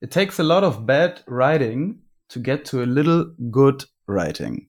It takes a lot of bad writing to get to a little good writing.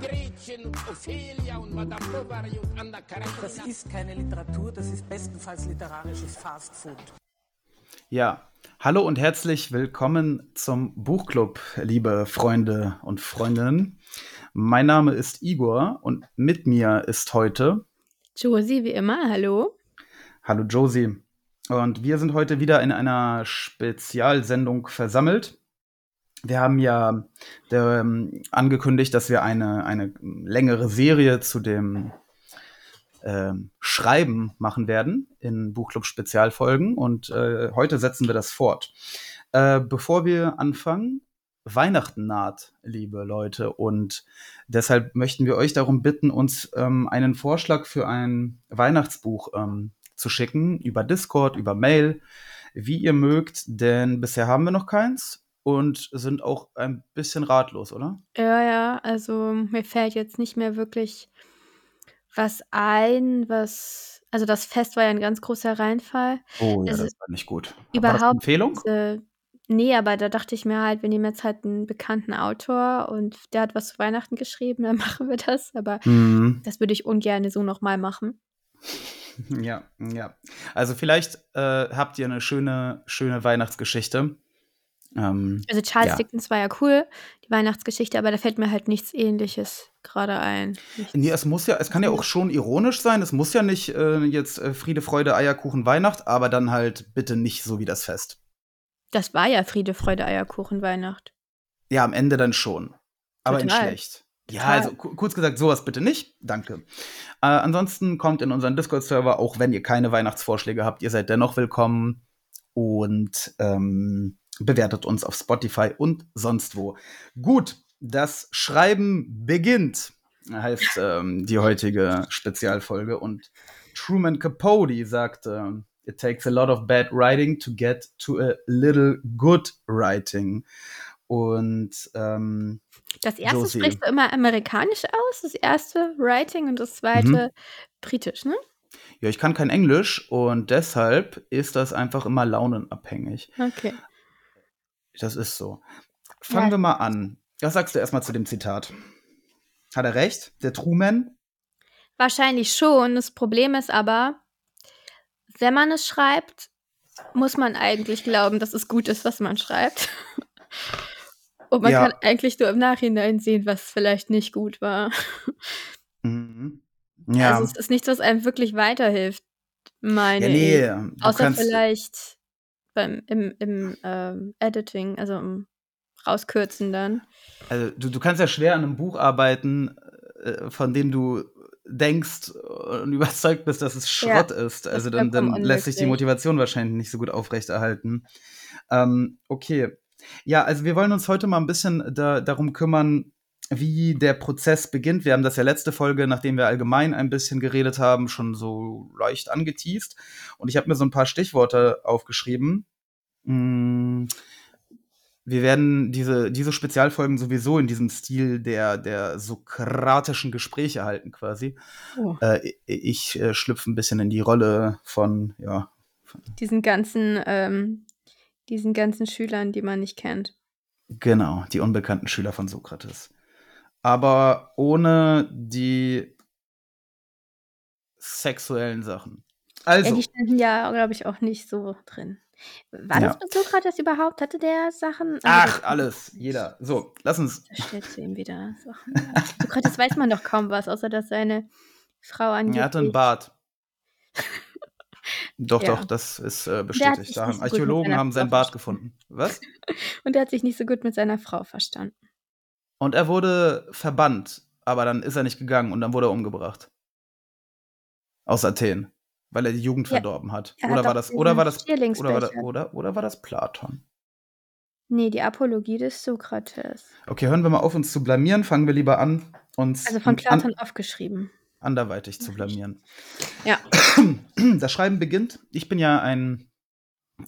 Gretchen und Ophelia und Madame Bovary und Anna Karenina. Das ist keine Literatur, das ist bestenfalls literarisches Fast Food. Ja, hallo und herzlich willkommen zum Buchclub, liebe Freunde und Freundinnen. Mein Name ist Igor und mit mir ist heute Josie, wie immer, hallo. Hallo Josie. Und wir sind heute wieder in einer Spezialsendung versammelt. Wir haben ja ähm, angekündigt, dass wir eine, eine längere Serie zu dem ähm, Schreiben machen werden in Buchclub Spezialfolgen und äh, heute setzen wir das fort. Äh, bevor wir anfangen, Weihnachten naht, liebe Leute, und deshalb möchten wir euch darum bitten, uns ähm, einen Vorschlag für ein Weihnachtsbuch ähm, zu schicken über Discord, über Mail, wie ihr mögt, denn bisher haben wir noch keins und sind auch ein bisschen ratlos, oder? Ja, ja, also mir fällt jetzt nicht mehr wirklich was ein, was. Also das Fest war ja ein ganz großer Reinfall. Oh ja, Also das war nicht gut. War Überhaupt, Empfehlung? äh, nee, aber da dachte ich mir halt, wir nehmen jetzt halt einen bekannten Autor und der hat was zu Weihnachten geschrieben, dann machen wir das. Aber Mhm. das würde ich ungern so nochmal machen. Ja, ja. Also vielleicht äh, habt ihr eine schöne, schöne Weihnachtsgeschichte. Ähm, Also Charles ja. Dickens war ja cool, die Weihnachtsgeschichte, aber da fällt mir halt nichts ähnliches gerade ein. Nichts. Nee, es muss ja, es kann ja auch schon ironisch sein. Es muss ja nicht äh, jetzt äh, Friede, Freude, Eierkuchen, Weihnacht, aber dann halt bitte nicht so wie das Fest. Das war ja Friede, Freude, Eierkuchen, Weihnacht. Ja, am Ende dann schon. Aber in Total. schlecht. Ja, also ku- kurz gesagt, sowas bitte nicht. Danke. Äh, ansonsten kommt in unseren Discord-Server, auch wenn ihr keine Weihnachtsvorschläge habt, ihr seid dennoch willkommen und ähm, bewertet uns auf Spotify und sonst wo. Gut, das Schreiben beginnt, heißt ähm, die heutige Spezialfolge. Und Truman Capote sagte, It takes a lot of bad writing to get to a little good writing. Und ähm, Das erste Josie. sprichst du immer amerikanisch aus, das erste Writing und das zweite britisch, ne? ja, ich kann kein Englisch und deshalb ist das einfach immer launenabhängig. Okay. Das ist so. Fangen Ja. wir mal an. Was sagst du erstmal zu dem Zitat? Hat er recht? Der Truman? Wahrscheinlich schon. Das Problem ist aber, wenn man es schreibt, muss man eigentlich glauben, dass es gut ist, was man schreibt. Und man Ja. kann eigentlich nur im Nachhinein sehen, was vielleicht nicht gut war. Mhm. Ja. Also es ist nichts, was einem wirklich weiterhilft, meine ja, ich. nee, du Außer vielleicht beim, im, im ähm, Editing, also im Rauskürzen dann. also du, du kannst ja schwer an einem Buch arbeiten, äh, von dem du denkst und überzeugt bist, dass es Ja, Schrott ist. das Also ist dann, dann lässt sich die. Motivation wahrscheinlich nicht so gut aufrechterhalten. Ähm, okay. Ja, also wir wollen uns heute mal ein bisschen da, darum kümmern, wie der Prozess beginnt. Wir haben das ja letzte Folge, nachdem wir allgemein ein bisschen geredet haben, schon so leicht angeteased. Und ich habe mir so ein paar Stichworte aufgeschrieben. Mm, Wir werden diese, diese Spezialfolgen sowieso in diesem Stil der, der sokratischen Gespräche halten, quasi. Oh. Äh, ich äh, schlüpfe ein bisschen in die Rolle von, ja, Diesen ganzen, ähm, diesen ganzen Schülern, die man nicht kennt. genau, die unbekannten Schüler von Sokrates. Aber ohne die sexuellen Sachen. Ja, Also, die standen ja, glaube ich, auch nicht so drin. War Ja. das mit Sokrates überhaupt? Hatte der Sachen? Also ach, alles, jeder. So, lass uns. Da stellst du ihm wieder Sachen. Sokrates weiß man doch kaum was, außer dass seine Frau angeblich... Er hatte einen Bart. Doch, Ja. doch, das ist äh, bestätigt. Da haben Archäologen haben seinen Bart gefunden. Was? Und er hat sich nicht so gut mit seiner Frau verstanden. Und er wurde verbannt, aber dann ist er nicht gegangen und dann wurde er umgebracht. Aus Athen, weil er die Jugend Ja, verdorben hat. er oder hat war das oder war das oder war das oder oder war das Platon? Nee, die Apologie des Sokrates. Okay, hören wir mal auf, uns zu blamieren. Fangen wir lieber an, uns Also von an, Platon aufgeschrieben. anderweitig zu blamieren. Ja. Das Schreiben beginnt. Ich bin ja ein,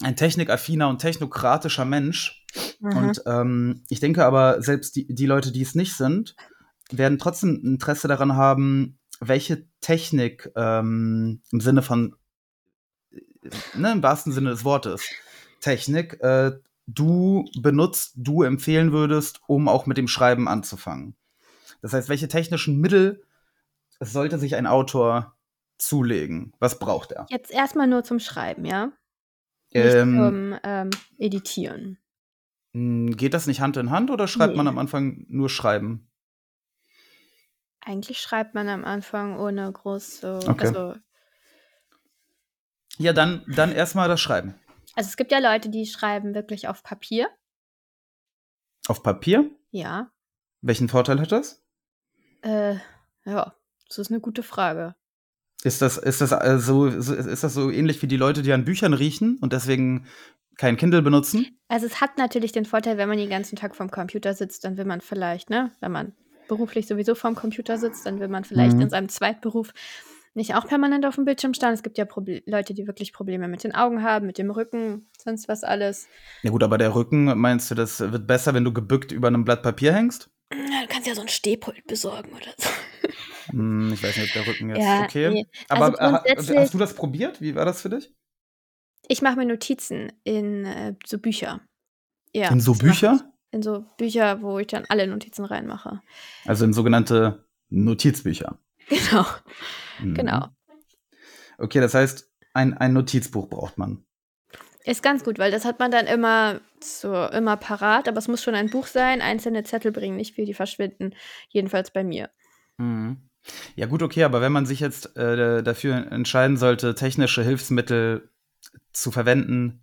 ein technikaffiner und technokratischer Mensch. Mhm. Und ähm, ich denke aber, selbst die, die Leute, die es nicht sind, werden trotzdem Interesse daran haben, welche Technik ähm, im Sinne von, ne, im wahrsten Sinne des Wortes, Technik, äh, du benutzt, du empfehlen würdest, um auch mit dem Schreiben anzufangen. Das heißt, welche technischen Mittel sollte sich ein Autor zulegen? Was braucht er? Jetzt erstmal nur zum Schreiben, ja? Nicht Ähm, zum ähm, Editieren. mh, geht das nicht Hand in Hand oder schreibt Nee. man am Anfang nur Schreiben? Eigentlich schreibt man am Anfang ohne große. Okay. Also, Ja, dann, dann erstmal das Schreiben. also es gibt ja Leute, die schreiben wirklich auf Papier. Auf Papier? Ja. Welchen Vorteil hat das? Äh, ja, das ist eine gute Frage. Ist das, ist das äh, so, so, ist das so ähnlich wie die Leute, die an Büchern riechen und deswegen kein Kindle benutzen? Also es hat natürlich den Vorteil, wenn man den ganzen Tag vorm Computer sitzt, dann will man vielleicht, ne, wenn man beruflich sowieso vorm Computer sitzt, dann will man vielleicht Mhm. in seinem Zweitberuf nicht auch permanent auf dem Bildschirm starren. Es gibt ja Proble Leute, die wirklich Probleme mit den Augen haben, mit dem Rücken, sonst was alles. Ja gut, aber der Rücken, meinst du, das wird besser, wenn du gebückt über einem Blatt Papier hängst? Ja, du kannst ja so ein Stehpult besorgen oder so. Hm, ich weiß nicht, ob der Rücken jetzt Ja, okay. nee. Aber Also äh, grundsätzlich- hast du das probiert? Wie war das für dich? Ich mache mir Notizen in äh, so Bücher. Ja, In so Bücher? In so Bücher, wo ich dann alle Notizen reinmache. Also in sogenannte Notizbücher. Genau, Mhm. genau. Okay, das heißt, ein, ein Notizbuch braucht man. Ist ganz gut, weil das hat man dann immer so immer parat, aber es muss schon ein Buch sein. Einzelne Zettel bringen nicht viel, die verschwinden. Jedenfalls bei mir. Mhm. Ja, gut, okay, aber wenn man sich jetzt äh, dafür entscheiden sollte, technische Hilfsmittel zu verwenden,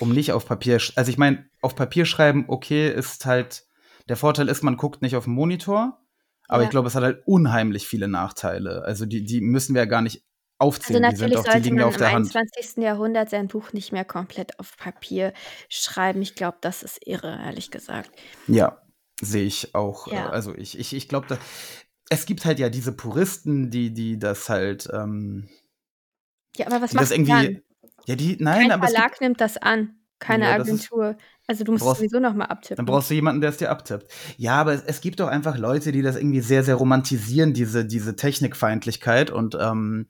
um nicht auf Papier, also ich meine, auf Papier schreiben, okay, ist halt, der Vorteil ist, man guckt nicht auf den Monitor, aber Ja. ich glaube, es hat halt unheimlich viele Nachteile. Also die, die müssen wir ja gar nicht Also aufzählen, die sind natürlich die sollte man auf im der Hand. 21. Jahrhundert sein Buch nicht mehr komplett auf Papier schreiben. Ich glaube, das ist irre, ehrlich gesagt. Ja, sehe ich auch. Ja. Also ich, ich, ich glaube, es gibt halt ja diese Puristen, die, die das halt, ähm, Ja, aber was die das irgendwie, dann? Ja, die, nein, Kein aber es gibt, Verlag nimmt das an. Keine Ja, das ist- Agentur. Also du musst brauchst- sowieso noch mal abtippen. Dann brauchst du jemanden, der es dir abtippt. Ja, aber es, es gibt doch einfach Leute, die das irgendwie sehr, sehr romantisieren, diese, diese Technikfeindlichkeit und ähm,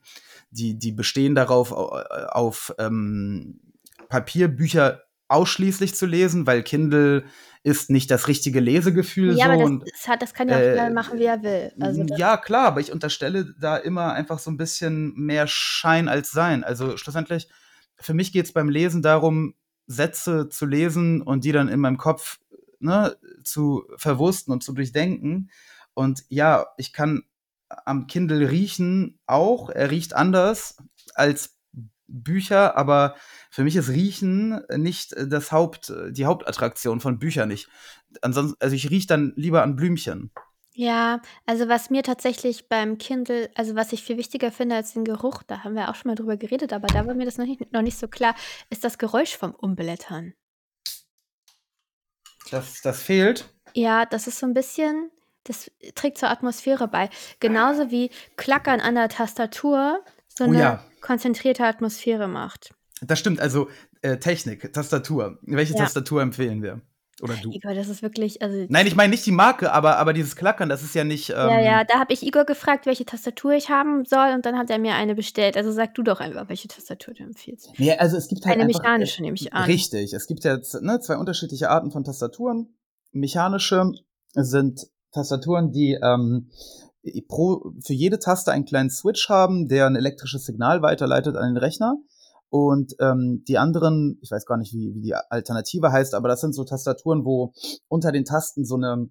die, die bestehen darauf, au- auf ähm, Papierbücher ausschließlich zu lesen, weil Kindle ist nicht das richtige Lesegefühl ja, so aber das, das, hat, das kann ja auch äh, machen, wie er will. Also ja, klar, aber ich unterstelle da immer einfach so ein bisschen mehr Schein als Sein. Also schlussendlich, für mich geht es beim Lesen darum, Sätze zu lesen und die dann in meinem Kopf ne, zu verwursten und zu durchdenken. Und ja, ich kann am Kindle riechen auch. Er riecht anders als Bücher, aber für mich ist Riechen nicht das Haupt, die Hauptattraktion von Büchern nicht. Ansonsten, also ich rieche dann lieber an Blümchen. Ja, also was mir tatsächlich beim Kindle, also was ich viel wichtiger finde als den Geruch, da haben wir auch schon mal drüber geredet, aber da war mir das noch nicht, noch nicht so klar, ist das Geräusch vom Umblättern. Das, das fehlt. Ja, das ist so ein bisschen, das trägt zur Atmosphäre bei. Genauso wie Klackern an der Tastatur so Oh eine ja. konzentrierte Atmosphäre macht. Das stimmt, also äh, Technik, Tastatur. Welche Ja. Tastatur empfehlen wir? Oder du? Igor, das ist wirklich, also Nein, ich meine nicht die Marke, aber, aber dieses Klackern, das ist ja nicht. Ähm, ja, ja, da habe ich Igor gefragt, welche Tastatur ich haben soll und dann hat er mir eine bestellt. Also sag du doch einfach, welche Tastatur du empfiehlst. Nee, also es gibt halt Eine einfach, mechanische nehme ich an. Richtig, es gibt jetzt ne, zwei unterschiedliche Arten von Tastaturen. Mechanische sind Tastaturen, die ähm, pro, für jede Taste einen kleinen Switch haben, der ein elektrisches Signal weiterleitet an den Rechner. Und ähm, die anderen, ich weiß gar nicht, wie, wie die Alternative heißt, aber das sind so Tastaturen, wo unter den Tasten so eine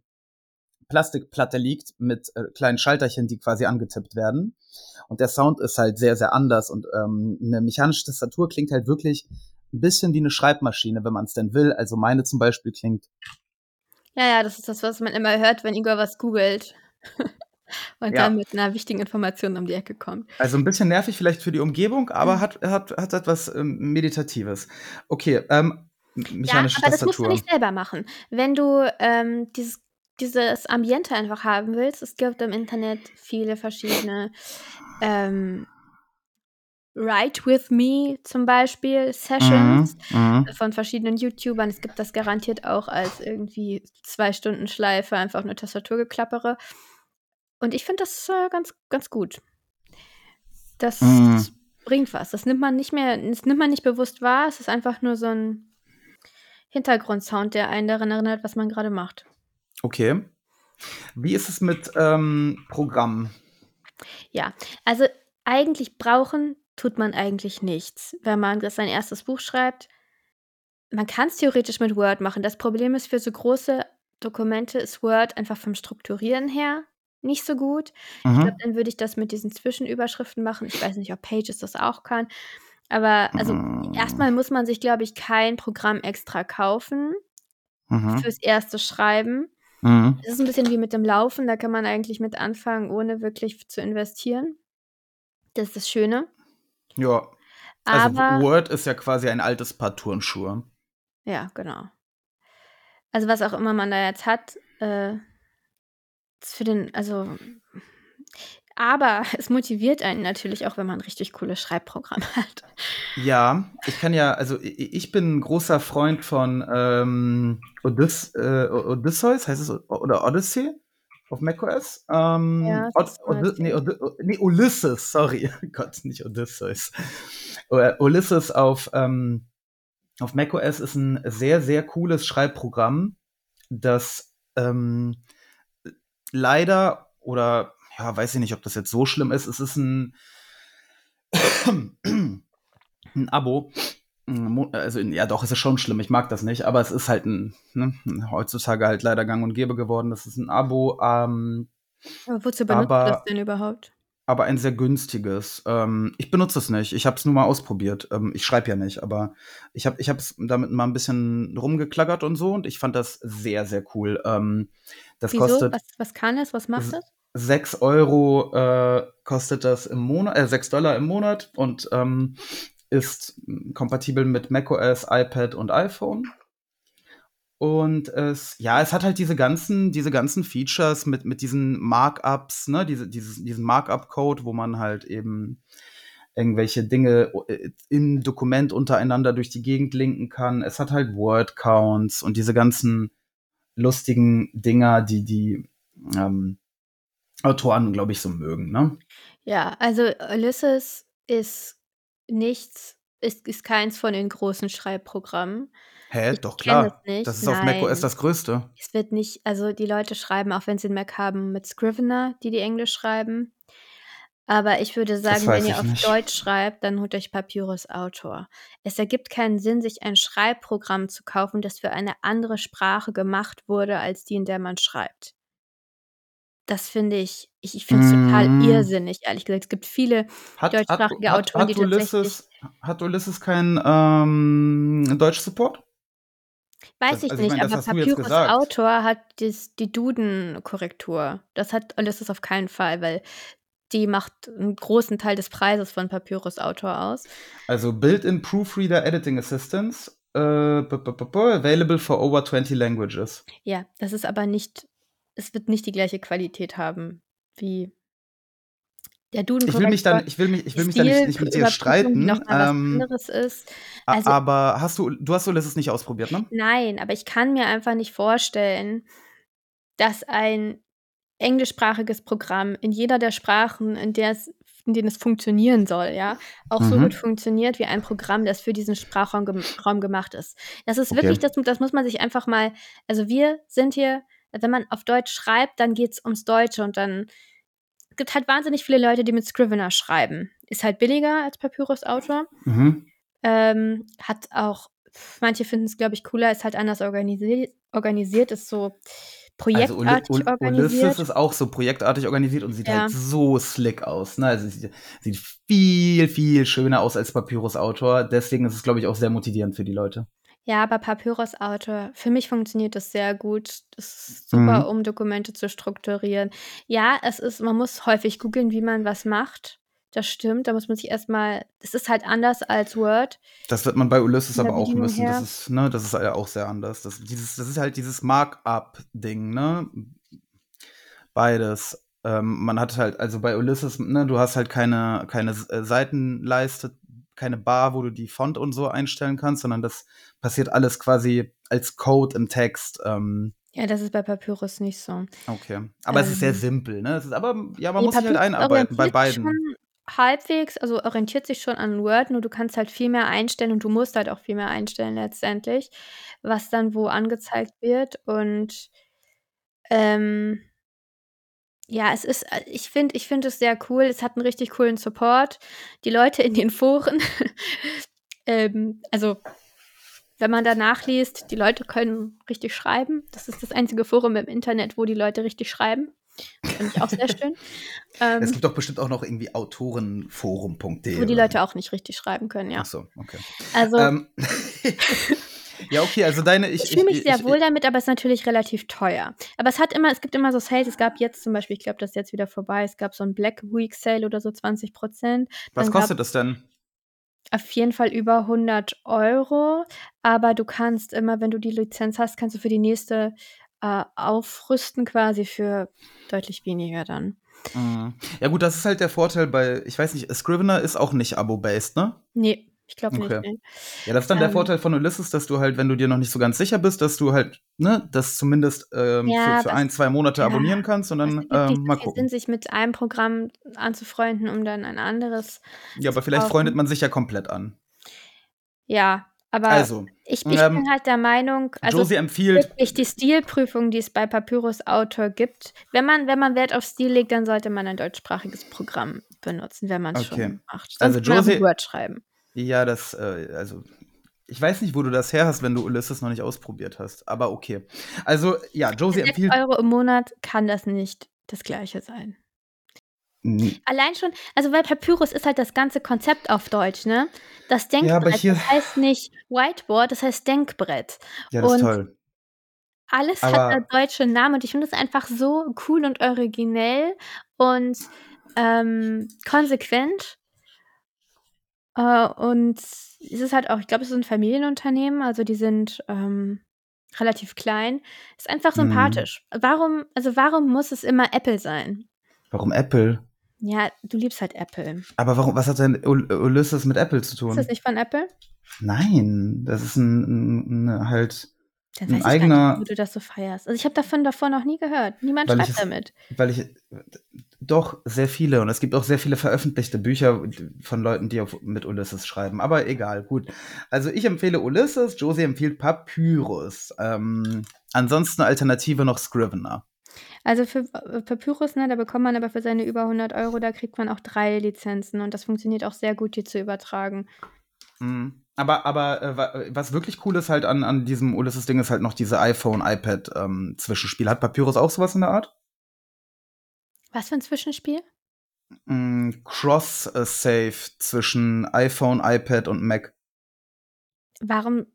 Plastikplatte liegt mit äh, kleinen Schalterchen, die quasi angetippt werden. Und der Sound ist halt sehr, sehr anders. Und ähm, eine mechanische Tastatur klingt halt wirklich ein bisschen wie eine Schreibmaschine, wenn man es denn will. Also meine zum Beispiel klingt. Ja, ja, das ist das, was man immer hört, wenn Igor was googelt. und Ja. dann mit einer wichtigen Information um die Ecke kommt. Also ein bisschen nervig vielleicht für die Umgebung, aber hat, hat, hat etwas ähm, Meditatives. Okay, ähm, mechanische ja, aber das musst du Tastatur. nicht selber machen. Wenn du ähm, dieses, dieses Ambiente einfach haben willst, es gibt im Internet viele verschiedene ähm, Write with Me zum Beispiel Sessions Mhm, mhm. von verschiedenen YouTubern. Es gibt das garantiert auch als irgendwie zwei Stunden Schleife, einfach nur Tastaturgeklappere. Und ich finde das äh, ganz, ganz gut. Das Mhm. bringt was. Das nimmt man nicht mehr, das nimmt man nicht bewusst wahr. Es ist einfach nur so ein Hintergrundsound, der einen daran erinnert, was man gerade macht. Okay. Wie ist es mit ähm, Programmen? Ja, also eigentlich brauchen tut man eigentlich nichts, wenn man das sein erstes Buch schreibt. Man kann es theoretisch mit Word machen. Das Problem ist, für so große Dokumente ist Word einfach vom Strukturieren her nicht so gut. Ich glaube, Mhm. dann würde ich das mit diesen Zwischenüberschriften machen. Ich weiß nicht, ob Pages das auch kann. Aber also Mm. erstmal muss man sich, glaube ich, kein Programm extra kaufen Mhm. fürs erste Schreiben. Mhm. Es ist ein bisschen wie mit dem Laufen, da kann man eigentlich mit anfangen, ohne wirklich zu investieren. Das ist das Schöne. Ja. Also Aber Word ist ja quasi ein altes Paar Turnschuhe. ja, genau. Also, was auch immer man da jetzt hat, äh, für den also aber es motiviert einen natürlich auch, wenn man richtig cooles Schreibprogramm hat. Ja, ich kann ja, also ich bin 'n großer Freund von ähm, Odyss äh, Odysseus, heißt es oder Odyssey auf macOS? Ähm, Ja, Od das hast du mal Ody ne, erzählt. Ody ne, Ulysses, sorry. Gott, nicht Odysseus. Äh, Ulysses auf ähm, auf macOS ist 'n sehr, sehr cooles Schreibprogramm, das ähm, leider oder ja, weiß ich nicht, ob das jetzt so schlimm ist. Es ist 'n 'n Abo. Also ja doch, es ist schon schlimm. Ich mag das nicht, aber es ist halt 'n ne, heutzutage halt leider gang und gäbe geworden. Das ist 'n Abo, ähm, Aber wozu benutzt du das aber denn überhaupt? Aber ein sehr günstiges. Ähm, ich benutze es nicht. Ich habe es nur mal ausprobiert. Ähm, ich schreibe ja nicht, aber ich habe ich es damit mal 'n bisschen rumgeklackert und so und ich fand das sehr, sehr cool. Ähm, das Wieso? kostet Was was kann es? Was macht es? 6 €, äh, kostet das im Monat äh, 6 im Monat und, ähm, ist kompatibel mit macOS, iPad und iPhone. Und es ja, es hat halt diese ganzen diese ganzen Features mit mit diesen Markups, ne, diese dieses diesen Markup-Code, wo man halt eben irgendwelche Dinge äh, im Dokument untereinander durch die Gegend linken kann. Es hat halt Word-Counts und diese ganzen lustigen Dinger, die die, ähm, Autoren, glaube ich, so mögen, ne? Ja, also Ulysses ist nichts ist ist keins von den großen Schreibprogrammen. Hä? Ich Doch klar. nicht, Das ist auf macOS nein. das Größte. Es wird nicht also die Leute schreiben, auch wenn sie 'n Mac haben, mit Scrivener, die die Englisch schreiben. Aber ich würde Das sagen, wenn ihr auf nicht. Deutsch schreibt, dann holt euch Papyrus Autor. Es ergibt keinen Sinn, sich ein Schreibprogramm zu kaufen, das für eine andere Sprache gemacht wurde als die, in der man schreibt. Das finde ich ich ich finde es total Mhm. irrsinnig, ehrlich gesagt. Es gibt viele Hat deutschsprachige hat Autoren, hat die tatsächlich Ulysses hat Ulysses keinen, ähm, Deutsch-Support? Weiß Das ich also, ich nicht, meine, das aber Papyrus. Autor hat das die Duden-Korrektur. Das hat Ulysses auf keinen Fall, weil die macht 'n großen Teil des Preises von Papyrus Autor aus. Also Built-in Proofreader Editing Assistance, äh, available for over 20 languages. Ja, das ist aber nicht es wird nicht die gleiche Qualität haben wie der Ich will mich dann ich will mich ich will mich da nicht nicht mit dir die noch streiten, mal was ähm, anderes ist. Also aber hast du du hast Ulysses nicht ausprobiert, ne? Nein, aber ich kann mir einfach nicht vorstellen, dass ein englischsprachiges Programm in jeder der Sprachen, in der es in denen es funktionieren soll, ja, auch so gut Mhm. funktioniert wie ein Programm, das für diesen Sprachraum gem gemacht ist. Das ist wirklich Okay. das das muss man sich einfach mal also wir sind hier wenn man auf Deutsch schreibt, dann geht's ums Deutsche und dann es gibt halt wahnsinnig viele Leute, die mit Scrivener schreiben. Ist halt billiger als Papyrus Autor. Mhm. Ähm, hat auch manche finden's, glaube ich, cooler, ist halt anders organisi organisiert, ist so Also projektartig Ulysses organisiert. ist auch so projektartig organisiert und sieht Ja. halt so slick aus, ne? Also sieht sieht viel, viel schöner aus als Papyrus Autor. Deswegen ist es, glaube ich, auch sehr motivierend für die Leute. Ja, aber Papyrus Autor für mich funktioniert das sehr gut. Das ist super, Mhm. um Dokumente zu strukturieren. Ja, es ist man muss häufig googeln, wie man was macht. Das stimmt, da muss man sich erstmal. das ist halt anders als Word. Das wird man bei Ulysses aber auch müssen. Das ist, ne, das ist ja auch sehr anders. Das, dieses, das ist halt dieses Markup-Ding, ne? Beides. Ähm, man hat halt, also bei Ulysses, ne, du hast halt keine, keine äh, Seitenleiste, keine Bar, wo du die Font und so einstellen kannst, sondern das passiert alles quasi als Code im Text. Ähm, Ja, das ist bei Papyrus nicht so. okay. Aber es ist sehr Ähm. simpel, ne? Es ist, aber ja, man Ne, muss sich halt Papyrus einarbeiten bei beiden. schon halbwegs, also orientiert sich schon an Word, nur du kannst halt viel mehr einstellen und du musst halt auch viel mehr einstellen letztendlich, was dann wo angezeigt wird und, ähm ja, es ist äh, ich finde ich finde es sehr cool. Es hat 'n richtig coolen Support. Die Leute in den Foren, ähm also, wenn man da nachliest, die Leute können richtig schreiben. Das ist das einzige Forum im Internet, wo die Leute richtig schreiben. Finde ich auch sehr schön. Es Ähm gibt doch bestimmt auch noch irgendwie autorenforum.de. Wo die Leute auch nicht richtig schreiben können, ja. Ach so, okay. Also Ähm, ja, okay, also deine ich ich fühle mich ich sehr ich wohl damit, aber es ist natürlich relativ teuer. Aber es hat immer es gibt immer so Sales. Es gab jetzt zum Beispiel ich glaube, das ist jetzt wieder vorbei, es gab so 'n Black Week Sale oder so 20% Was Dann gab kostet das denn? auf jeden Fall über 100 €, aber du kannst immer, wenn du die Lizenz hast, kannst du für die nächste, äh, aufrüsten quasi für deutlich weniger dann. Mhm. Ja gut, das ist halt der Vorteil bei ich weiß nicht, Scrivener ist auch nicht abo-based, ne? Ne, ich glaube nicht, Okay. ne. Ja, das ist dann der Ähm Vorteil von Ulysses, dass du halt, wenn du dir noch nicht so ganz sicher bist, dass du halt, ne, das zumindest, ähm, Ja, für für was 1, 2 Monate ja, abonnieren kannst und es dann, nicht ähm, mal viel Sinn, gucken. sich mit einem Programm anzufreunden, um dann ein anderes Ja, aber vielleicht freundet kaufen. man sich ja komplett an. Ja, aber Also, ich ich ähm, bin halt der Meinung also Josie empfiehlt wirklich die Stilprüfung, die es bei Papyrus Autor gibt wenn man wenn man Wert auf Stil legt, dann sollte man ein deutschsprachiges Programm benutzen, wenn man's Okay. schon macht. Sonst Also man Josie Word schreiben. Ja, das, äh also, ich weiß nicht, wo du das her hast, wenn du Ulysses noch nicht ausprobiert hast, aber okay. Also, ja, Josie 6 empfiehlt € im Monat kann das nicht das Gleiche sein. Hm. Allein schon also, weil Papyrus ist halt das ganze Konzept auf Deutsch, ne? Das Ja, aber Denkbrett, hier das heißt nicht Whiteboard, das heißt Denkbrett. Ja, das ist Und toll. alles hat da Aber deutsche Namen und ich finde das einfach so cool und originell und, ähm, konsequent. Äh, und es ist halt auch ich glaube, es ist 'n Familienunternehmen, also, die sind, ähm, relativ klein. Ist einfach Mhm. sympathisch. Warum also, warum muss es immer Apple sein? Warum Apple? Ja, du liebst halt Apple. Aber warum was hat denn Ul Ulysses mit Apple zu Ist das tun? nicht von Apple? Nein, das ist 'n 'n 'n halt Dann 'n weiß ich gar nicht, eigener wieso du das so feierst. Also, ich habe davon davor noch nie gehört. Niemand weil ich schreibt es damit. weil ich doch, sehr viele und es gibt auch sehr viele veröffentlichte Bücher von Leuten, die auf mit Ulysses schreiben, aber egal, gut. Also, ich empfehle Ulysses, Josie empfiehlt Papyrus. Ähm, ansonsten Alternative noch Scrivener. Also, für äh, Papyrus, ne, da bekommt man aber für seine über 100 €, da kriegt man auch 3 Lizenzen und das funktioniert auch sehr gut, die zu übertragen. Mhm. Aber aber, äh, wa was wirklich cool ist halt an an diesem Ulysses-Ding ist halt noch diese iPhone, iPad, ähm. Hat Papyrus auch so was in der Art? Was für 'n Zwischenspiel? Hm, Cross, äh, zwischen iPhone, iPad und Mac. Warum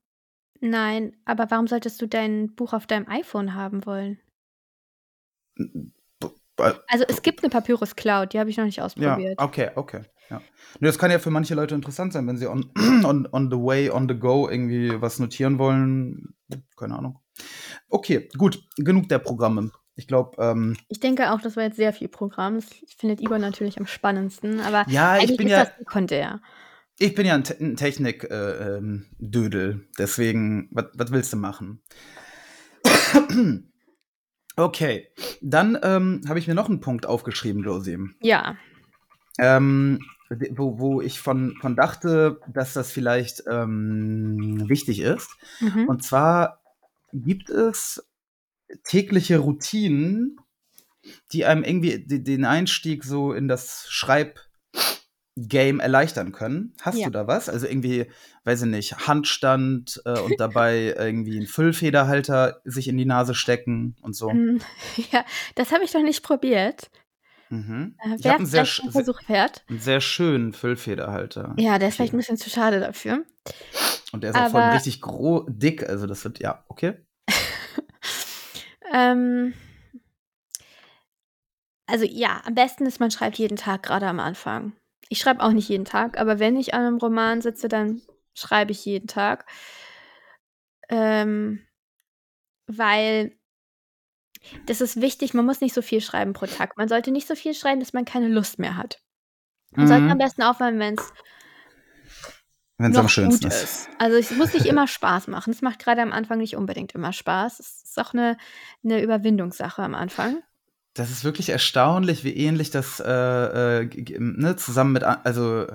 nein, aber warum solltest du dein Buch auf deinem iPhone haben wollen? Bei Also, es gibt 'ne Papyrus Cloud, die habe ich noch nicht Ja, ausprobiert. okay, okay, ja. Ne, das kann ja für manche Leute interessant sein, wenn sie on on on the way, on the go irgendwie was notieren wollen. Keine Ahnung. Okay, gut, genug der Programme. Ich glaube, ähm Ich denke auch, das war jetzt sehr viel Programm. Das findet Igor natürlich am spannendsten, aber Ja, ich bin ja das sekundär. ich bin ja 'n Te 'n Technik äh, ähm, deswegen was willst du machen? Okay, dann, ähm, habe ich mir noch 'n Punkt aufgeschrieben, Josie. Ja. Ähm, wo wo ich von von dachte, dass das vielleicht, ähm, wichtig ist. Mhm. Und zwar gibt es tägliche Routinen, die einem irgendwie de den Einstieg so in das Schreibgame erleichtern können. Hast Ja. du da was? Also, irgendwie, weiß ich nicht, Handstand, äh, und dabei irgendwie 'n Füllfederhalter sich in die Nase stecken und so? Hm, ja, das habe ich noch nicht probiert. Mhm. Äh, Ich wäre habe 'n sehr vielleicht Versuch wert. 'n sehr schönen Füllfederhalter Ja, der ist vielleicht 'n hier. bisschen zu schade dafür. Und der ist auch voll Aber richtig dick, also das wird ja, okay. Ähm also, ja, am besten ist, man schreibt jeden Tag grade am Anfang. Ich schreibe auch nicht jeden Tag, aber wenn ich an einem Roman sitze, dann schreibe ich jeden Tag. Ähm, weil das ist wichtig, man muss nicht so viel schreiben pro Tag. Man sollte nicht so viel schreiben, dass man keine Lust mehr hat. Man sollte am Mhm. besten aufhören, wenn's Wenn's am schönsten ist. ist. Also, es muss nicht immer Spaß machen. Es macht grade am Anfang nicht unbedingt immer Spaß. Es ist auch 'ne 'ne Überwindungssache am Anfang. Das ist wirklich erstaunlich, wie ähnlich das, äh, äh, ne, zusammen mit also,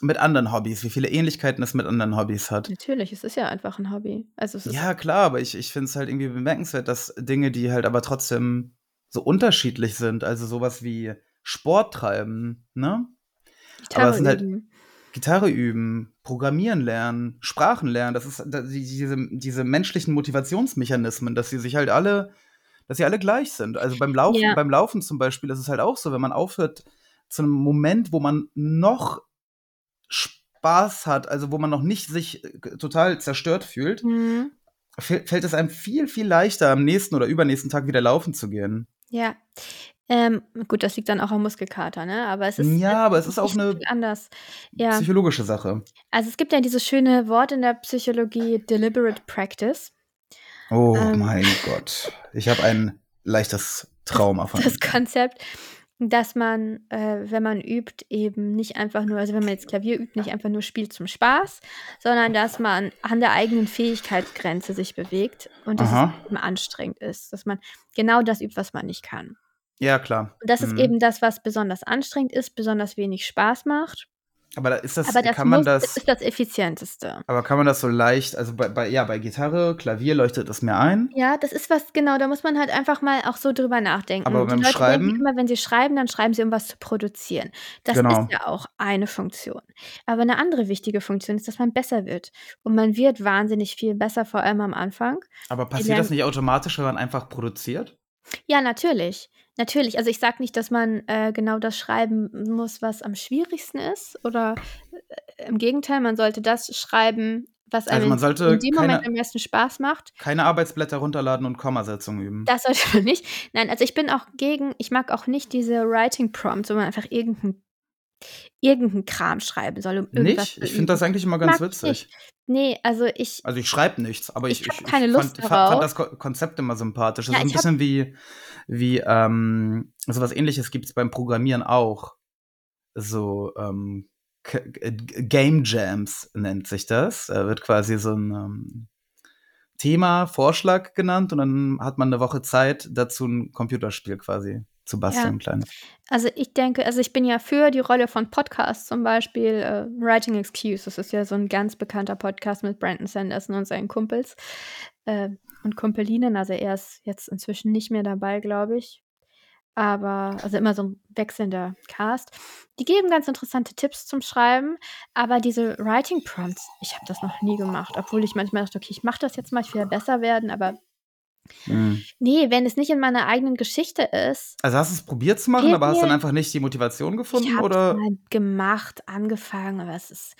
mit anderen Hobbys, wie viele Ähnlichkeiten es mit anderen Hobbys hat. Natürlich, es ist ja einfach 'n Hobby. Also, es Ja, klar, aber ich ich finde es halt irgendwie bemerkenswert, dass Dinge, die halt aber trotzdem so unterschiedlich sind, also so was wie Sport treiben, ne? Aber Gitarre es sind halt üben. Gitarre üben, Programmieren lernen, Sprachen lernen, das ist da die diese diese menschlichen Motivationsmechanismen, dass sie sich halt alle dass sie alle gleich sind. Also, beim Laufen Ja. beim Laufen zum Beispiel ist es halt auch so, wenn man aufhört zu 'nem Moment, wo man noch Spaß hat, also wo man noch nicht sich, äh, total zerstört fühlt, Mhm. fäll fällt es einem viel, viel leichter, am nächsten oder übernächsten Tag wieder laufen zu gehen. Ja. Ähm, gut, das liegt dann auch am Muskelkater, ne? Aber es ist Ja, aber es ist auch 'ne viel anders. Ja. psychologische Sache. Also, es gibt ja dieses schöne Wort in der Psychologie Deliberate Practice. Oh Ähm. mein Gott. Ich habe ein leichtes Trauma von Das Konzept, dass man, äh, wenn man übt, eben nicht einfach nur also, wenn man jetzt Klavier übt, nicht einfach nur spielt zum Spaß, sondern dass man an der eigenen Fähigkeitsgrenze sich bewegt und dass Aha. es eben anstrengend ist, dass man genau das übt, was man nicht kann. Ja, klar. Und das ist Mhm. eben das, was besonders anstrengend ist, besonders wenig Spaß macht. Aber da ist das Aber das kann man muss das ist das Effizienteste. aber kann man das so leicht also, bei bei ja, bei Gitarre, Klavier leuchtet es mir ein. Ja, das ist was genau, da muss man halt einfach mal auch so drüber nachdenken. Aber Die beim Schreiben? immer, wenn sie schreiben, dann schreiben sie, um was zu produzieren. Das Genau. ist ja auch eine Funktion. Aber 'ne andere wichtige Funktion ist, dass man besser wird. Und man wird wahnsinnig viel besser, vor allem am Anfang. Aber passiert das nicht automatisch, wenn man einfach produziert? Ja, natürlich. Natürlich. Also, ich sage nicht, dass man, äh, genau das schreiben muss, was am schwierigsten ist oder, äh, im Gegenteil, man sollte das schreiben, was Also, einem man in sollte in dem Moment am meisten Spaß macht. keine Arbeitsblätter runterladen und Kommasetzung üben. Das sollte man nicht. Nein, also, ich bin auch gegen ich mag auch nicht diese Writing Prompts, wo man einfach irgend 'n irgend 'n Kram schreiben soll, um Nicht? Ich finde das eigentlich immer ganz Mag witzig. nicht. Ne, also, ich Also, ich schreibe nichts, aber ich ich habe ich keine ich Lust fand fa fand darauf. das Ko Konzept immer sympathisch. Das Ja, ist 'n ich habe bisschen wie wie, ähm so was Ähnliches gibt's beim Programmieren auch. So, ähm, äh, Game Jams nennt sich das. Da wird quasi so 'n, ähm, Thema, Vorschlag genannt und dann hat man 'ne Woche Zeit, dazu 'n Computerspiel quasi zu Ja. basteln, 'n kleines. Also, ich denke also, ich bin ja für die Rolle von Podcasts, zum Beispiel, äh, Writing Excuse. Das ist ja so 'n ganz bekannter Podcast mit Brandon Sanderson und seinen Kumpels, äh, und Kumpelinnen. Also, er ist jetzt inzwischen nicht mehr dabei, glaube ich. Aber also, immer so 'n wechselnder Cast. Die geben ganz interessante Tipps zum Schreiben, aber diese Writing Prompts, ich habe das noch nie gemacht, obwohl ich manchmal dachte: „Okay, ich mache das jetzt mal, ich will ja besser werden“, aber Mhm. ne, wenn es nicht in meiner eigenen Geschichte ist Also, hast du's probiert zu machen, aber hast dann einfach nicht die Motivation Ich gefunden, habe es oder? mal gemacht, angefangen, aber es ist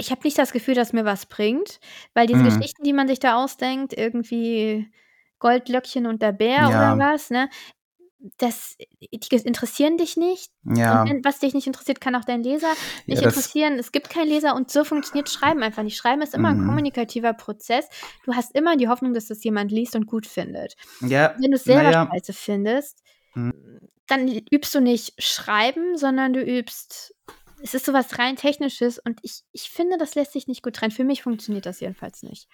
ich habe nicht das Gefühl, dass mir was bringt, weil diese Mhm. Geschichten, die man sich da ausdenkt, irgendwie Goldlöckchen und der Bär oder Ja. was, ne? Das die interessieren dich nicht. Ja. Und wenn was dich nicht interessiert, kann auch dein Leser Ja, nicht das interessieren. Es gibt keinen Leser und so funktioniert Schreiben einfach nicht. Schreiben ist immer Mhm. kommunikativer Prozess. Du hast immer die Hoffnung, dass das jemand liest und gut findet. Ja, Wenn du's na selber ja. scheiße findest, Mhm. dann übst du nicht Schreiben, sondern du übst es ist so was rein Technisches und ich ich finde, das lässt sich nicht gut trennen. Für mich funktioniert das jedenfalls nicht.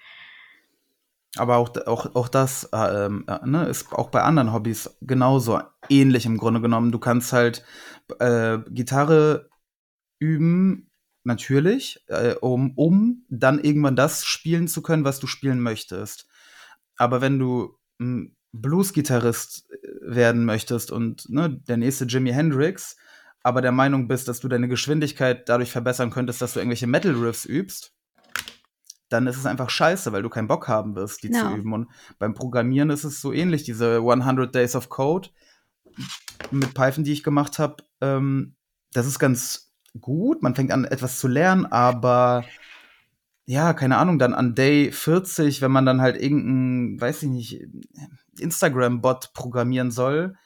Aber auch auch auch das, äh, ähm, äh, ne, ist auch bei anderen Hobbys genauso ähnlich im Grunde genommen. Du kannst halt, äh, Gitarre üben, natürlich, äh, um um dann irgendwann das spielen zu können, was du spielen möchtest. Aber wenn du, hm, Blues-Gitarrist, äh, werden möchtest und, ne, der nächste Jimi Hendrix, aber der Meinung bist, dass du deine Geschwindigkeit dadurch verbessern könntest, dass du irgendwelche Metal-Riffs übst, dann ist es einfach scheiße, weil du keinen Bock haben wirst, die zu Genau. üben. Und beim Programmieren ist es so ähnlich, diese 100 Days of Code mit Python, die ich gemacht habe, ähm, das ist ganz gut. Man fängt an, etwas zu lernen, aber ja, keine Ahnung, dann an Day 40, wenn man dann halt irgend 'n, weiß ich nicht, Instagram-Bot programmieren soll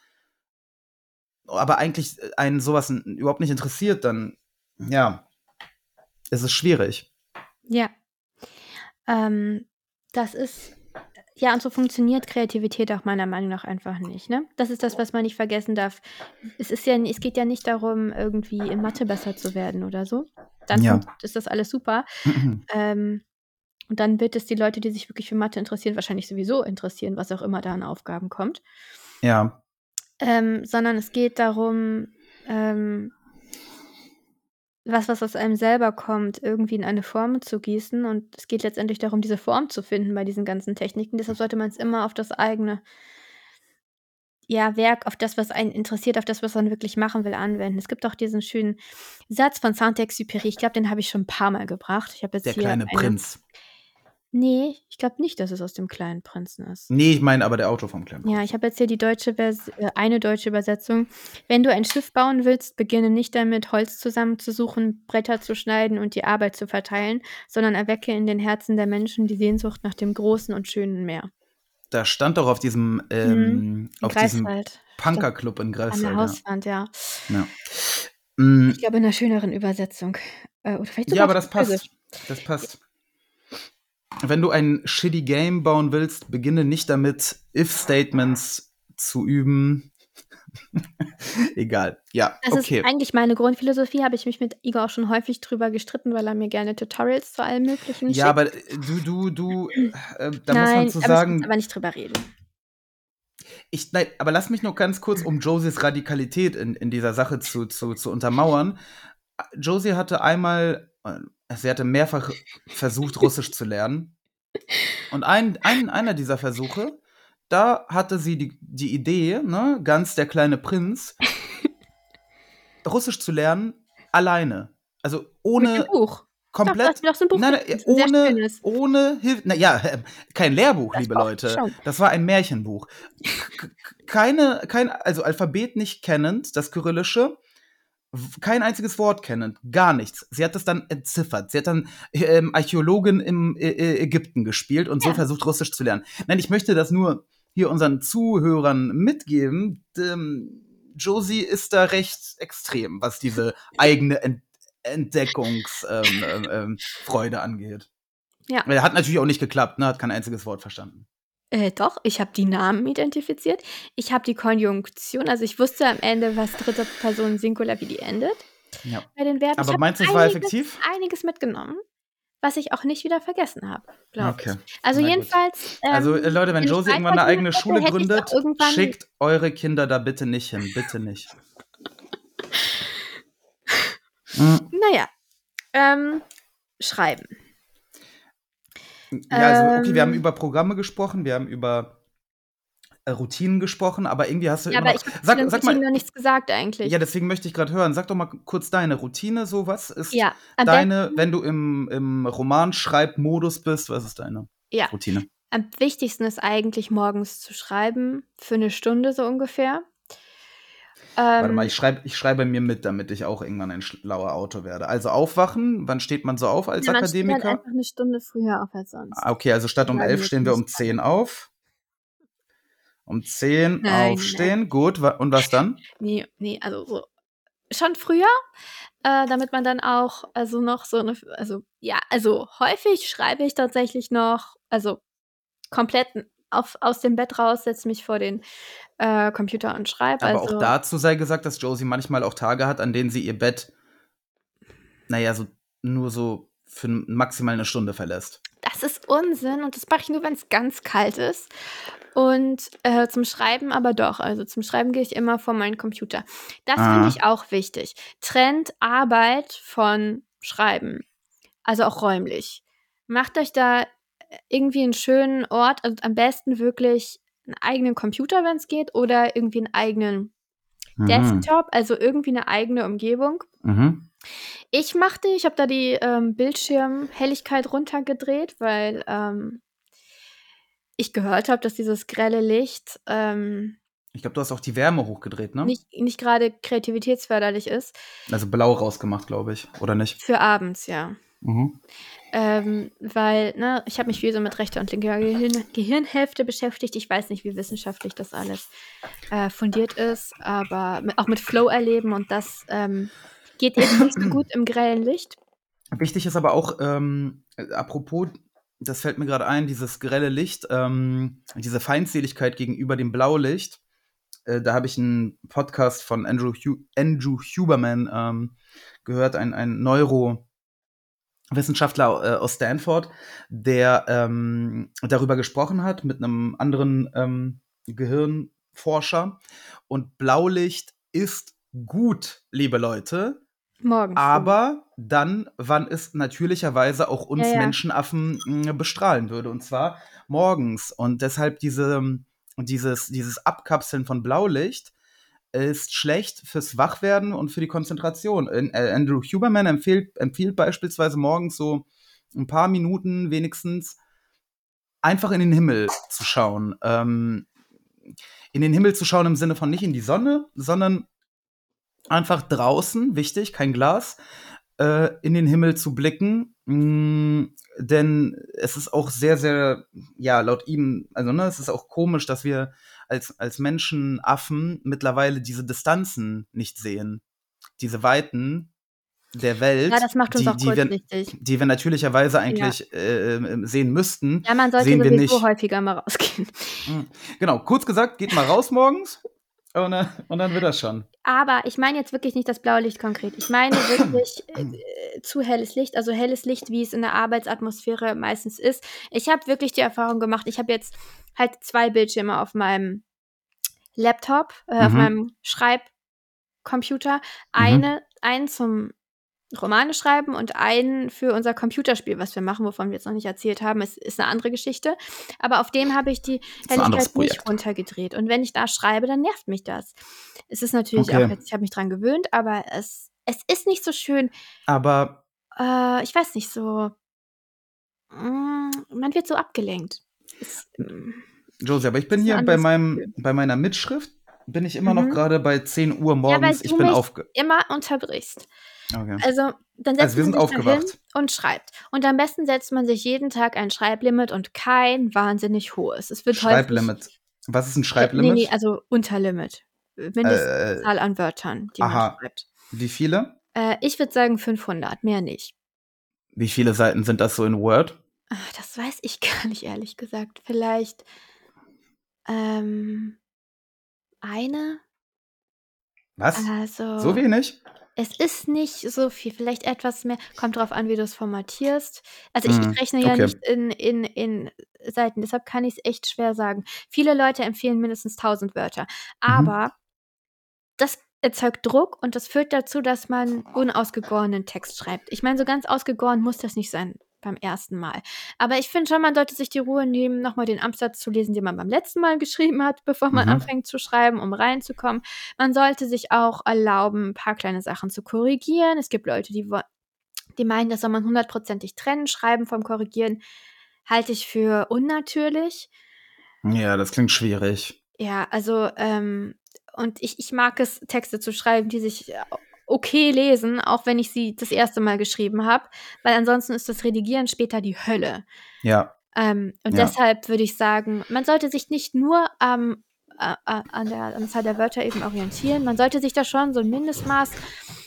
aber eigentlich einen sowas überhaupt nicht interessiert, dann ja, ist es schwierig. Ja. Ähm, das ist ja, und so funktioniert Kreativität auch meiner Meinung nach einfach nicht, ne? Das ist das, was man nicht vergessen darf. Es ist ja es geht ja nicht darum, irgendwie in Mathe besser zu werden oder so. Dann Ja. ist das alles super. Ähm, und dann wird es die Leute, die sich wirklich für Mathe interessieren, wahrscheinlich sowieso interessieren, was auch immer da an Aufgaben kommt. Ja, Ähm, sondern es geht darum, ähm was, was aus einem selber kommt, irgendwie in eine Form zu gießen. Und es geht letztendlich darum, diese Form zu finden bei diesen ganzen Techniken. Deshalb sollte man es immer auf das eigene ja, Werk, auf das, was einen interessiert, auf das, was man wirklich machen will, anwenden. Es gibt auch diesen schönen Satz von Saint-Exupéry. Ich glaube, den habe ich schon ein paar Mal gebracht. Ich habe jetzt der hier kleine eine Prinz. Nee, ich glaube nicht, dass es aus dem kleinen Prinzen ist. Nee, ich meine aber der Autor vom kleinen Prinz. Ja, ich habe jetzt hier die deutsche Vers äh, eine deutsche Übersetzung. Wenn du ein Schiff bauen willst, beginne nicht damit, Holz zusammenzusuchen, Bretter zu schneiden und die Arbeit zu verteilen, sondern erwecke in den Herzen der Menschen die Sehnsucht nach dem großen und schönen Meer. Da stand doch auf diesem, ähm, In auf diesem Greifswald. Punkerclub in An der Greifswald. Ja. Hauswand, ja. Ja. Mm, Ich glaube in einer schöneren Übersetzung. Äh, ja, aber das passt. Das passt. Wenn du ein shitty Game bauen willst, beginne nicht damit, If-Statements zu üben. Egal. Ja, Das okay. ist eigentlich meine Grundphilosophie, habe ich mich mit Igor auch schon häufig drüber gestritten, weil er mir gerne Tutorials zu allem Möglichen Ja, schickt. aber äh, du, du, du, äh, da muss man Nein, zu wir sagen, jetzt aber nicht drüber reden. ich, nein, aber lass mich noch ganz kurz, um Josies Radikalität in, in dieser Sache zu, zu, zu untermauern. Josie hatte einmal, äh, sie hatte mehrfach versucht, Russisch zu lernen. Und ein, ein, einer dieser Versuche, da hatte sie die, die Idee, ne, ganz der kleine Prinz, Russisch zu lernen, alleine. Also ohne Buch. Komplett. doch so ein Buch Nein, nein, ohne, ohne Hilfe. Naja, äh, kein Lehrbuch, Das liebe auch Leute. schon. Das war ein Märchenbuch. Keine, kein, also Alphabet nicht kennend, das Kyrillische, kein einziges Wort kennend, gar nichts. Sie hat es dann entziffert. Sie hat dann ähm, Archäologin im äh, äh, Ägypten gespielt und so Ja. versucht, Russisch zu lernen. Nein, ich möchte das nur hier unseren Zuhörern mitgeben. Ähm, Josie ist da recht extrem, was diese eigene Ent Entdeckungsfreude ähm, ähm, ähm, angeht. Ja. Er hat natürlich auch nicht geklappt, ne? Hat kein einziges Wort verstanden. Äh, doch, ich habe die Namen identifiziert. Ich habe die Konjunktion, also ich wusste am Ende, was dritte Person Singular wie die endet Ja. bei den Verben. Aber meinst du, es war effektiv? Einiges mitgenommen, was ich auch nicht wieder vergessen habe, glaube Okay. ich. Also Na jedenfalls. Ähm, Also Leute, wenn Josie irgendwann eine eigene Schule hätte gründet, schickt eure Kinder da bitte nicht hin. Bitte nicht. Hm, Naja, ähm, schreiben. Ja, also okay, wir haben Ähm. über Programme gesprochen, wir haben über äh, Routinen gesprochen, aber irgendwie hast du Ja, immer aber noch, ich habe zu sag, sag mal, noch nichts gesagt eigentlich. ja, deswegen möchte ich gerade hören. Sag doch mal kurz deine Routine. So, was ist Ja, deine, wenn du im, im Romanschreibmodus bist, was ist deine Ja. Routine? Am wichtigsten ist eigentlich morgens zu schreiben, für eine Stunde so ungefähr. Warte Ähm, mal, ich schreibe ich schreibe mir mit, damit ich auch irgendwann ein schlauer Autor werde. Also aufwachen, wann steht man so auf als ja, man steht halt Akademiker? einfach eine Stunde früher auf als sonst. Ah, Okay, also statt um 11 nee, stehen wir um 10 auf. Um 10 Nein, aufstehen, gut. wa- Und was dann? Nee, nee, also so schon früher, äh, damit man dann auch also noch so eine also ja, also häufig schreibe ich tatsächlich noch also komplett auf aus dem Bett raus, setze mich vor den, äh, Computer und schreibe, Aber also auch dazu sei gesagt, dass Josie manchmal auch Tage hat, an denen sie ihr Bett, naja, so nur so für maximal eine Stunde verlässt. Das ist Unsinn und das mache ich nur, wenn es ganz kalt ist. Und, äh, zum Schreiben aber doch. Also, zum Schreiben gehe ich immer vor meinen Computer. Das Ah. finde ich auch wichtig. Trennt Arbeit von Schreiben, also auch räumlich. Macht euch da, irgendwie einen schönen Ort, also am besten wirklich einen eigenen Computer, wenn es geht, oder irgendwie einen eigenen Mhm. Desktop, also irgendwie eine eigene Umgebung. Mhm. Ich machte ich habe da die, ähm, Bildschirmhelligkeit runtergedreht, weil, ähm ich gehört habe, dass dieses grelle Licht, ähm Ich glaube, du hast auch die Wärme hochgedreht, ne? nicht nicht grade kreativitätsförderlich ist. Also blau rausgemacht, glaube ich, oder nicht? Für abends, ja. Mhm. Ähm, weil, ne, ich habe mich viel so mit rechter und linker Gehirn Gehirnhälfte beschäftigt. Ich weiß nicht, wie wissenschaftlich das alles äh, fundiert ist, aber mit, auch mit Flow erleben und das ähm, geht eben nicht so gut im grellen Licht. Wichtig ist aber auch, ähm, apropos, das fällt mir gerade ein, dieses grelle Licht, ähm, diese Feindseligkeit gegenüber dem Blaulicht. Äh, da habe ich einen Podcast von Andrew, Hu Andrew Huberman ähm, gehört, ein, ein Neuro- Wissenschaftler äh, aus Stanford, der ähm, darüber gesprochen hat mit einem anderen ähm, Gehirnforscher. Und Blaulicht ist gut, liebe Leute. Morgens. Aber dann, wann es natürlicherweise auch uns Ja, ja. Menschenaffen mh, bestrahlen würde. Und zwar morgens. Und deshalb diese, dieses, dieses Abkapseln von Blaulicht ist schlecht fürs Wachwerden und für die Konzentration. Äh, Andrew Huberman empfiehlt, empfiehlt beispielsweise morgens so ein paar Minuten wenigstens einfach in den Himmel zu schauen. Ähm, in den Himmel zu schauen im Sinne von nicht in die Sonne, sondern einfach draußen, wichtig, kein Glas, äh, in den Himmel zu blicken. Mm, denn es ist auch sehr, sehr, ja, laut ihm, also ne, es ist auch komisch, dass wir als, als Menschenaffen mittlerweile diese Distanzen nicht sehen. Diese Weiten der Welt, ja, das macht uns die, auch die, wir, kurzsichtig. die wir natürlicherweise eigentlich äh, äh, sehen müssten. Ja, man sollte sehen wir nicht. häufiger mal rausgehen. Mm, Genau, kurz gesagt, geht mal raus morgens und, dann- und dann wird das schon. Aber ich meine jetzt wirklich nicht das blaue Licht konkret. Ich meine wirklich äh, zu helles Licht, also helles Licht, wie es in der Arbeitsatmosphäre meistens ist. Ich habe wirklich die Erfahrung gemacht, ich habe jetzt halt zwei Bildschirme auf meinem Laptop, äh, auf Mhm. meinem Schreibcomputer. Eine, einen zum Romane schreiben und einen für unser Computerspiel, was wir machen, wovon wir jetzt noch nicht erzählt haben. Es ist eine andere Geschichte. Aber auf dem habe ich die Helligkeit nicht runtergedreht. Und wenn ich da schreibe, dann nervt mich das. Es ist natürlich Okay. auch jetzt, ich habe mich dran gewöhnt, aber es, es ist nicht so schön. Aber Äh, ich weiß nicht, so. Mm, man wird so abgelenkt. Es, mm, Josie, aber ich bin hier bei meinem, Gefühl. bei meiner Mitschrift, bin ich immer noch Mhm. gerade bei 10 Uhr Ja, weil morgens. ich bin aufge. immer unterbrichst. Okay. Also, dann setzt Also wir man sind sich dahin aufgewacht. und schreibt. Und am besten setzt man sich jeden Tag ein Schreiblimit und kein wahnsinnig hohes. Es wird Schreiblimit. Was ist ein Äh, Schreiblimit? nee, nee, also Unterlimit. Mindestzahl Äh, an Wörtern, die aha. man schreibt. wie viele? Äh, ich würde sagen 500, mehr nicht. Wie viele Seiten sind das so in Word? Ah, das weiß ich gar nicht, ehrlich gesagt. Vielleicht ähm, eine? Was? Also, So wenig? Es ist nicht so viel, vielleicht etwas mehr. Kommt drauf an, wie du es formatierst. Also ich, ich rechne ja okay. nicht in, in, in Seiten, deshalb kann ich es echt schwer sagen. Viele Leute empfehlen mindestens 1000 Wörter. Mhm. Aber das erzeugt Druck und das führt dazu, dass man unausgegorenen Text schreibt. Ich meine, so ganz ausgegoren muss das nicht sein beim ersten Mal. Aber ich finde schon, man sollte sich die Ruhe nehmen, nochmal den Absatz zu lesen, den man beim letzten Mal geschrieben hat, bevor man Mhm. anfängt zu schreiben, um reinzukommen. Man sollte sich auch erlauben, ein paar kleine Sachen zu korrigieren. Es gibt Leute, die, die meinen, das soll man hundertprozentig trennen, schreiben vom Korrigieren. Halte ich für unnatürlich. Ja, das klingt schwierig. Ja, also, ähm, und ich, ich mag es, Texte zu schreiben, die sich okay lesen, auch wenn ich sie das erste Mal geschrieben habe, weil ansonsten ist das Redigieren später die Hölle. Ja. Ähm, und Ja. deshalb würde ich sagen, man sollte sich nicht nur am äh, äh, an der Anzahl der Wörter eben orientieren. Man sollte sich da schon so ein Mindestmaß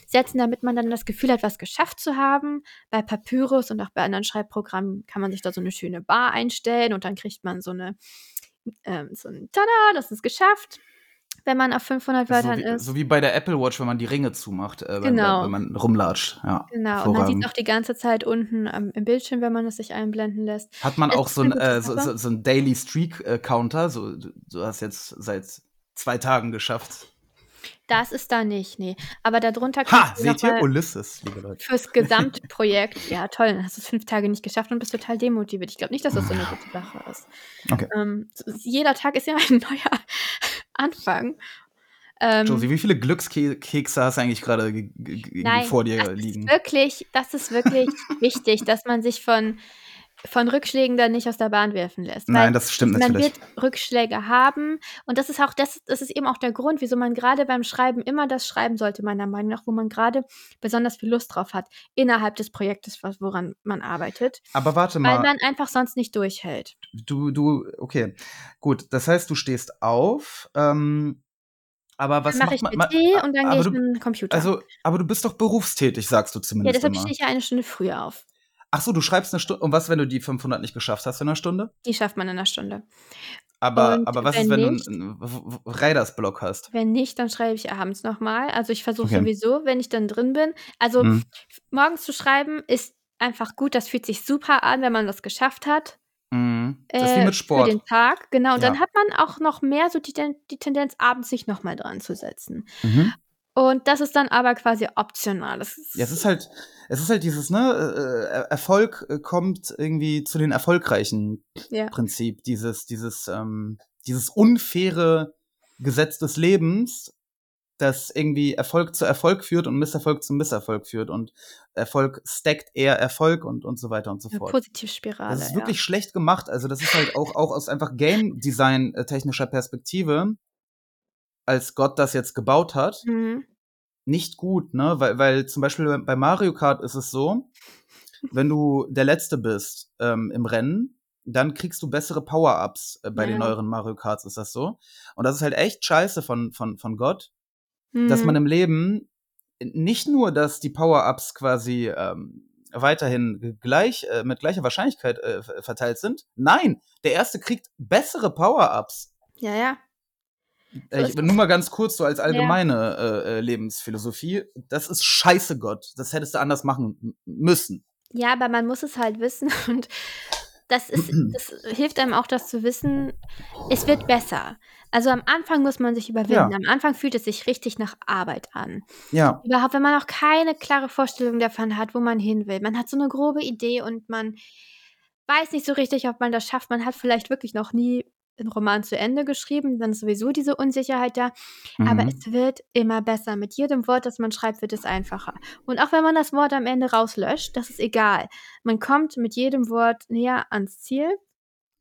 setzen, damit man dann das Gefühl hat, was geschafft zu haben. Bei Papyrus und auch bei anderen Schreibprogrammen kann man sich da so eine schöne Bar einstellen und dann kriegt man so eine ähm, so ein Tada, das ist geschafft, wenn man auf 500 So Wörtern wie, ist. so wie bei der Apple Watch, wenn man die Ringe zumacht, äh, wenn, Genau. wenn man rumlatscht. Ja, Genau, und man sieht auch die ganze Zeit unten am, im Bildschirm, wenn man es sich einblenden lässt. Hat man Es auch so eine ein, gute äh, so, so, so ein Daily Streak äh, Counter? So, du, du hast jetzt seit zwei Tagen geschafft. Das ist da nicht, nee. Aber darunter Ha, kannst du seht ihr? Ulysses, liebe Leute. fürs Gesamtprojekt, ja toll, dann hast du es fünf Tage nicht geschafft und bist total demotiviert. Ich glaube nicht, dass das so eine gute Sache ist. Okay. Ähm, so- jeder Tag ist ja ein neuer Anfang. Ähm, Josie, wie viele Glückskekse hast du eigentlich gerade vor dir das liegen? ist wirklich, das ist wirklich wichtig, dass man sich von von Rückschlägen dann nicht aus der Bahn werfen lässt. Nein, Weil das stimmt man natürlich. wird Rückschläge haben und das ist auch das, das ist eben auch der Grund, wieso man gerade beim Schreiben immer das schreiben sollte, meiner Meinung nach, wo man gerade besonders viel Lust drauf hat, innerhalb des Projektes, woran man arbeitet, Aber warte weil mal, man einfach sonst nicht durchhält. du, du, okay, gut. Das heißt, du stehst auf, ähm, aber was Dann mache ich man? ma- Tee und dann gehe ich du, in den Computer. Also, aber du bist doch berufstätig, sagst du ja, zumindest deshalb immer. stehe ich ja eine Stunde früher auf. Ach so, du schreibst eine Stunde. Und was, wenn du die 500 nicht geschafft hast in einer Stunde? Die schafft man in einer Stunde. Aber, Und aber was wenn ist, wenn nicht? du einen Riders-Block hast? Wenn nicht, dann schreibe ich abends nochmal. Also ich versuche Okay. sowieso, wenn ich dann drin bin. Also Hm. morgens zu schreiben ist einfach gut. Das fühlt sich super an, wenn man das geschafft hat. Mhm. Das ist wie Äh, mit für Sport. den Tag, genau. Und dann Ja. hat man auch noch mehr so die, die Tendenz, abends sich nochmal dran zu setzen. Mhm. Und das ist dann aber quasi optional. Ja, es ist halt, es ist halt dieses, ne, äh, äh, Erfolg äh, kommt irgendwie zu den erfolgreichen Ja. Prinzip, dieses, dieses, ähm, dieses unfaire Gesetz des Lebens, das irgendwie Erfolg zu Erfolg führt und Misserfolg zu Misserfolg führt und Erfolg stackt eher Erfolg und, und so weiter und so fort. Positivspirale. Das ist ja. wirklich schlecht gemacht. Also das ist halt auch, auch aus einfach Game Design technischer Perspektive, als Gott das jetzt gebaut hat, Mhm. nicht gut, ne? Weil, weil zum Beispiel bei- Mario Kart ist es so, wenn du der Letzte bist ähm, im Rennen, dann kriegst du bessere Power-Ups. Äh, bei den Ja. neueren Mario Karts ist das so. Und das ist halt echt scheiße von, von, von Gott, dass Mhm. man im Leben nicht nur, dass die Power-Ups quasi ähm, weiterhin gleich, äh, mit gleicher Wahrscheinlichkeit äh, ver- verteilt sind. Nein, der Erste kriegt bessere Power-Ups. ja, ja. Äh, ich, nur mal ganz kurz so als allgemeine äh, äh, Lebensphilosophie. Das ist scheiße Gott. Das hättest du anders machen müssen. Ja, aber man muss es halt wissen und das ist, das hilft einem auch, das zu wissen. Es wird besser. Also am Anfang muss man sich überwinden. Ja. Am Anfang fühlt es sich richtig nach Arbeit an. Ja. Überhaupt, wenn man noch keine klare Vorstellung davon hat, wo man hin will. Man hat so eine grobe Idee und man weiß nicht so richtig, ob man das schafft. Man hat vielleicht wirklich noch nie einen Roman zu Ende geschrieben, dann ist sowieso diese Unsicherheit da. Aber Mhm. es wird immer besser. Mit jedem Wort, das man schreibt, wird es einfacher. Und auch wenn man das Wort am Ende rauslöscht, das ist egal. Man kommt mit jedem Wort näher ans Ziel.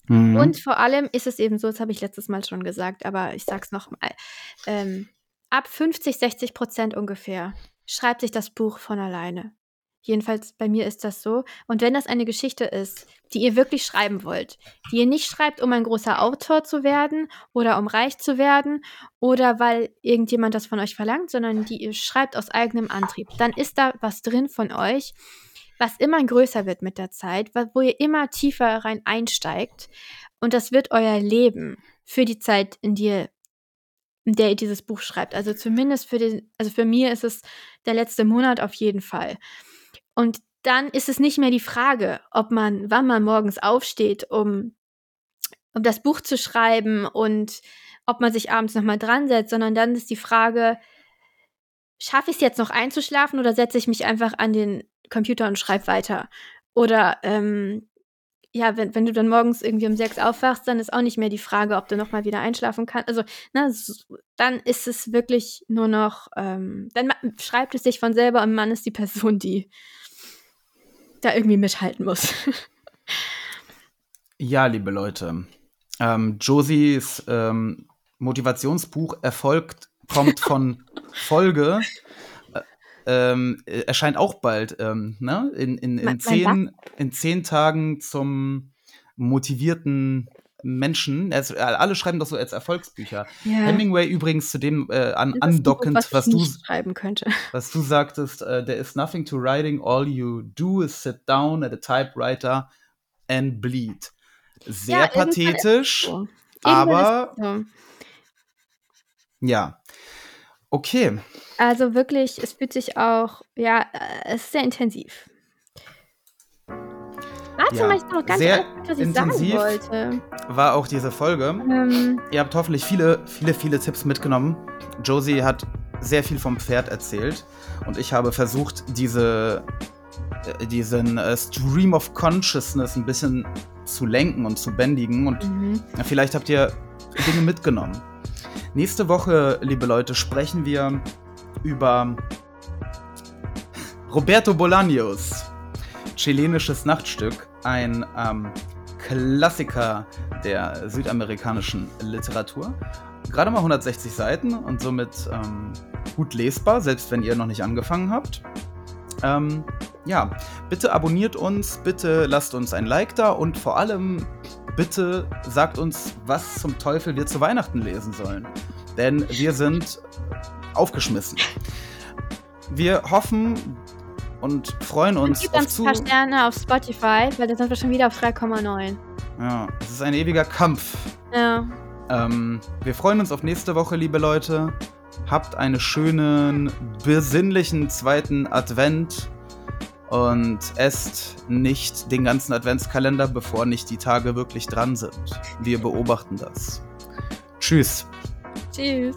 Mhm. Und vor allem ist es eben so, das habe ich letztes Mal schon gesagt, aber ich sag's noch mal. Ähm, ab 50, 60 Prozent ungefähr schreibt sich das Buch von alleine. Jedenfalls bei mir ist das so. Und wenn das eine Geschichte ist, die ihr wirklich schreiben wollt, die ihr nicht schreibt, um ein großer Autor zu werden oder um reich zu werden oder weil irgendjemand das von euch verlangt, sondern die ihr schreibt aus eigenem Antrieb, dann ist da was drin von euch, was immer größer wird mit der Zeit, wo ihr immer tiefer rein einsteigt. Und das wird euer Leben für die Zeit, in, die in der ihr dieses Buch schreibt. Also zumindest für den, also für mir ist es der letzte Monat auf jeden Fall. Und dann ist es nicht mehr die Frage, ob man, wann man morgens aufsteht, um, um das Buch zu schreiben und ob man sich abends nochmal dran setzt, sondern dann ist die Frage, schaffe ich es jetzt noch einzuschlafen oder setze ich mich einfach an den Computer und schreibe weiter? Oder ähm, ja, wenn, wenn du dann morgens irgendwie um sechs aufwachst, dann ist auch nicht mehr die Frage, ob du nochmal wieder einschlafen kannst. Also, na, s- dann ist es wirklich nur noch, ähm, dann schreibt es sich von selber und man ist die Person, die da irgendwie mithalten muss. Ja, liebe Leute. Ähm, Josies ähm, Motivationsbuch erfolgt, kommt von Folge. äh, Ähm, äh, erscheint auch bald, ähm, ne? In, in, in, Mein- mein zehn, in zehn Tagen zum motivierten Menschen. Es, äh, alle schreiben doch so als Erfolgsbücher. Ja. Hemingway übrigens zu dem äh, an, Das andockend, was, was du, schreiben könnte. was du sagtest, äh, there is nothing to writing, all you do is sit down at a typewriter and bleed. Sehr Ja, pathetisch, So. Aber so. ja. Okay. Also wirklich, es fühlt sich auch, ja, äh, es ist sehr intensiv. Warte Ja, mal, ich noch ganz sehr kurz, was ich intensiv. sagen wollte. War auch diese Folge. Ähm, Ihr habt hoffentlich viele, viele, viele Tipps mitgenommen. Josie hat sehr viel vom Pferd erzählt und ich habe versucht, diese, äh, diesen äh, Stream of Consciousness ein bisschen zu lenken und zu bändigen und mhm. vielleicht habt ihr Dinge mitgenommen. Nächste Woche, liebe Leute, sprechen wir über Roberto Bolaños chilenisches Nachtstück ein ähm, Klassiker der südamerikanischen Literatur. Gerade mal 160 Seiten und somit ähm, gut lesbar, selbst wenn ihr noch nicht angefangen habt. Ähm, ja, bitte abonniert uns, bitte lasst uns ein Like da und vor allem bitte sagt uns, was zum Teufel wir zu Weihnachten lesen sollen. Denn wir sind aufgeschmissen. Wir hoffen und freuen uns Gib uns ein paar Sterne auf Spotify, weil da sind wir schon wieder auf 3,9. Ja, es ist ein ewiger Kampf. Ja. Ähm, wir freuen uns auf nächste Woche, liebe Leute. Habt einen schönen, besinnlichen zweiten Advent und esst nicht den ganzen Adventskalender, bevor nicht die Tage wirklich dran sind. Wir beobachten das. Tschüss. Tschüss.